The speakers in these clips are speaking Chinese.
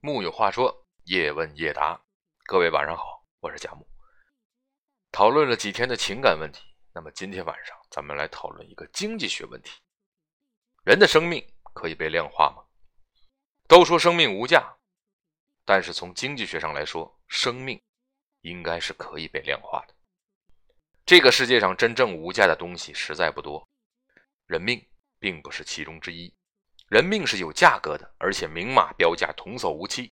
木有话说，叶问叶答，各位晚上好，我是贾木。讨论了几天的情感问题，那么今天晚上咱们来讨论一个经济学问题：人的生命可以被量化吗？都说生命无价，但是从经济学上来说，生命应该是可以被量化的。这个世界上真正无价的东西实在不多，人命并不是其中之一。人命是有价格的，而且明码标价，童叟无欺。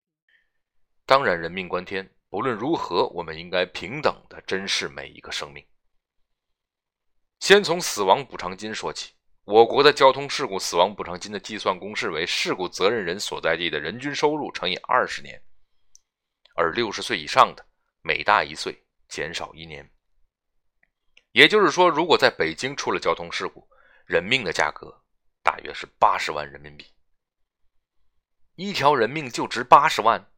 当然，人命关天，不论如何，我们应该平等的珍视每一个生命。先从死亡补偿金说起，我国的交通事故死亡补偿金的计算公式为事故责任人所在地的人均收入乘以二十年，而六十岁以上的每大一岁减少一年。也就是说，如果在北京出了交通事故，人命的价格。大约是八十万人民币，一条人命就值八十万。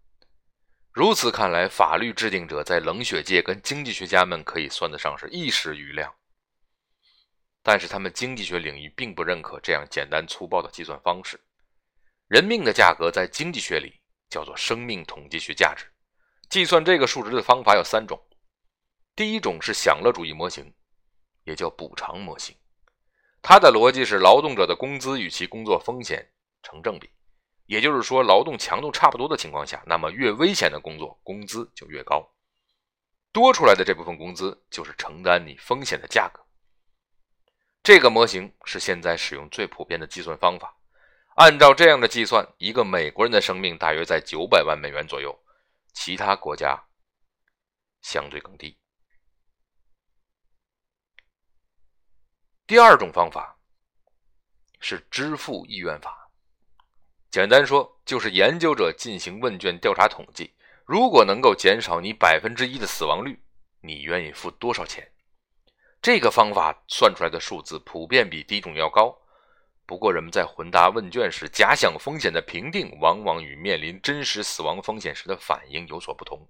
如此看来，法律制定者在冷血界跟经济学家们可以算得上是一时瑜亮。但是他们经济学领域并不认可这样简单粗暴的计算方式。人命的价格在经济学里叫做生命统计学价值。计算这个数值的方法有三种，第一种是享乐主义模型，也叫补偿模型。它的逻辑是，劳动者的工资与其工作风险成正比，也就是说，劳动强度差不多的情况下，那么越危险的工作工资就越高，多出来的这部分工资就是承担你风险的价格。这个模型是现在使用最普遍的计算方法。按照这样的计算，一个美国人的生命大约在九百万美元左右，其他国家相对更低。第二种方法是支付意愿法，简单说就是研究者进行问卷调查统计，如果能够减少你百分之一的死亡率，你愿意付多少钱？这个方法算出来的数字普遍比第一种要高，不过人们在回答问卷时，假想风险的评定往往与面临真实死亡风险时的反应有所不同，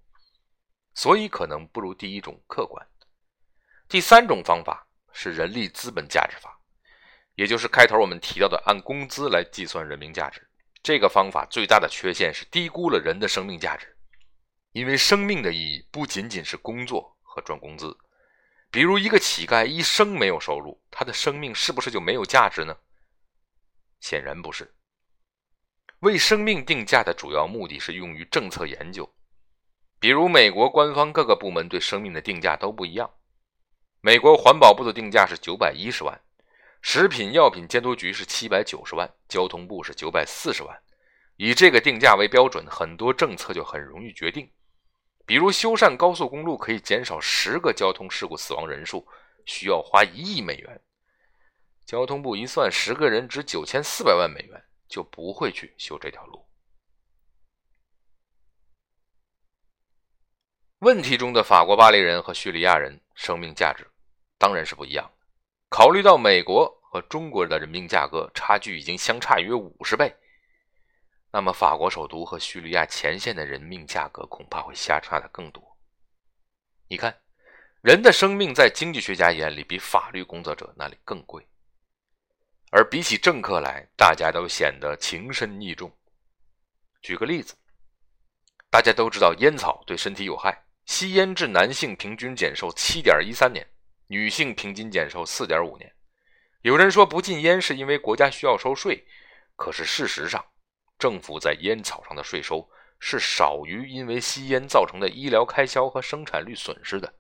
所以可能不如第一种客观。第三种方法。是人力资本价值法，也就是开头我们提到的按工资来计算人民价值。这个方法最大的缺陷是低估了人的生命价值，因为生命的意义不仅仅是工作和赚工资。比如一个乞丐一生没有收入，他的生命是不是就没有价值呢？显然不是。为生命定价的主要目的是用于政策研究，比如美国官方各个部门对生命的定价都不一样。美国环保部的定价是九百一十万，食品药品监督局是七百九十万，交通部是九百四十万。以这个定价为标准，很多政策就很容易决定。比如修缮高速公路可以减少十个交通事故死亡人数，需要花一亿美元。交通部一算，十个人值九千四百万美元，就不会去修这条路。问题中的法国巴黎人和叙利亚人生命价值当然是不一样。考虑到美国和中国的人命价格差距已经相差约五十倍，那么法国首都和叙利亚前线的人命价格恐怕会相差的更多。你看，人的生命在经济学家眼里比法律工作者那里更贵，而比起政客来，大家都显得情深义重。举个例子，大家都知道烟草对身体有害。吸烟致男性平均减寿七点一三年，女性平均减寿四点五年。有人说不禁烟是因为国家需要收税，可是事实上，政府在烟草上的税收是少于因为吸烟造成的医疗开销和生产率损失的。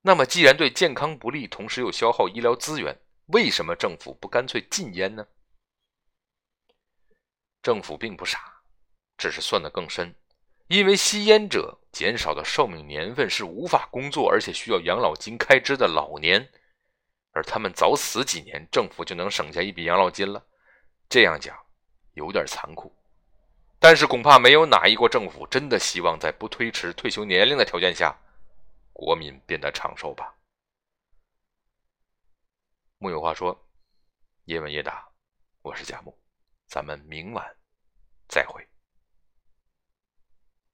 那么，既然对健康不利，同时又消耗医疗资源，为什么政府不干脆禁烟呢？政府并不傻，只是算得更深。因为吸烟者减少的寿命年份是无法工作，而且需要养老金开支的老年，而他们早死几年，政府就能省下一笔养老金了。这样讲有点残酷，但是恐怕没有哪一国政府真的希望在不推迟退休年龄的条件下，国民变得长寿吧。木有话说，叶问叶答，我是贾木，咱们明晚再会。